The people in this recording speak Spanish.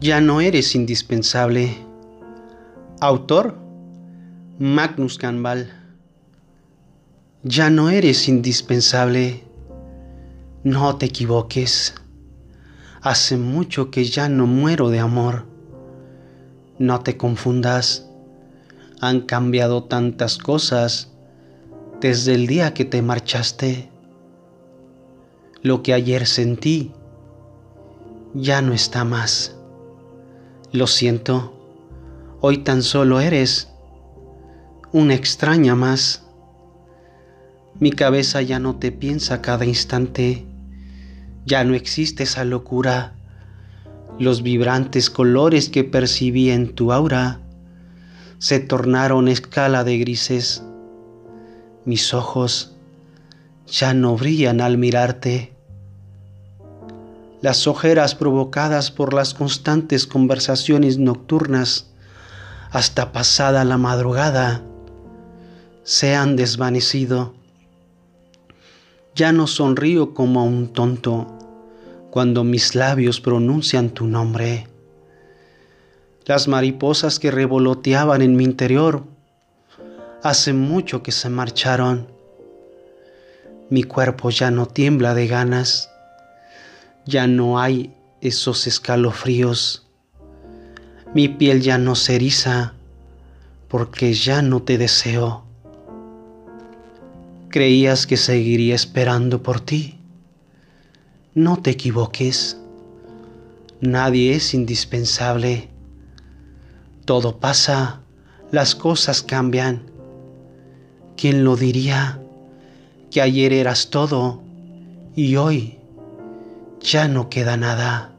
Ya no eres indispensable. Autor Magnus Canval. Ya no eres indispensable. No te equivoques. Hace mucho que ya no muero de amor. No te confundas. Han cambiado tantas cosas desde el día que te marchaste. Lo que ayer sentí ya no está más. Lo siento, hoy tan solo eres una extraña más. Mi cabeza ya no te piensa cada instante, ya no existe esa locura. Los vibrantes colores que percibí en tu aura se tornaron escala de grises. Mis ojos ya no brillan al mirarte. Las ojeras provocadas por las constantes conversaciones nocturnas hasta pasada la madrugada se han desvanecido. Ya no sonrío como un tonto cuando mis labios pronuncian tu nombre. Las mariposas que revoloteaban en mi interior hace mucho que se marcharon. Mi cuerpo ya no tiembla de ganas ya no hay esos escalofríos. Mi piel ya no se eriza porque ya no te deseo. Creías que seguiría esperando por ti. No te equivoques. Nadie es indispensable. Todo pasa, las cosas cambian. ¿Quién lo diría? Que ayer eras todo y hoy ya no queda nada.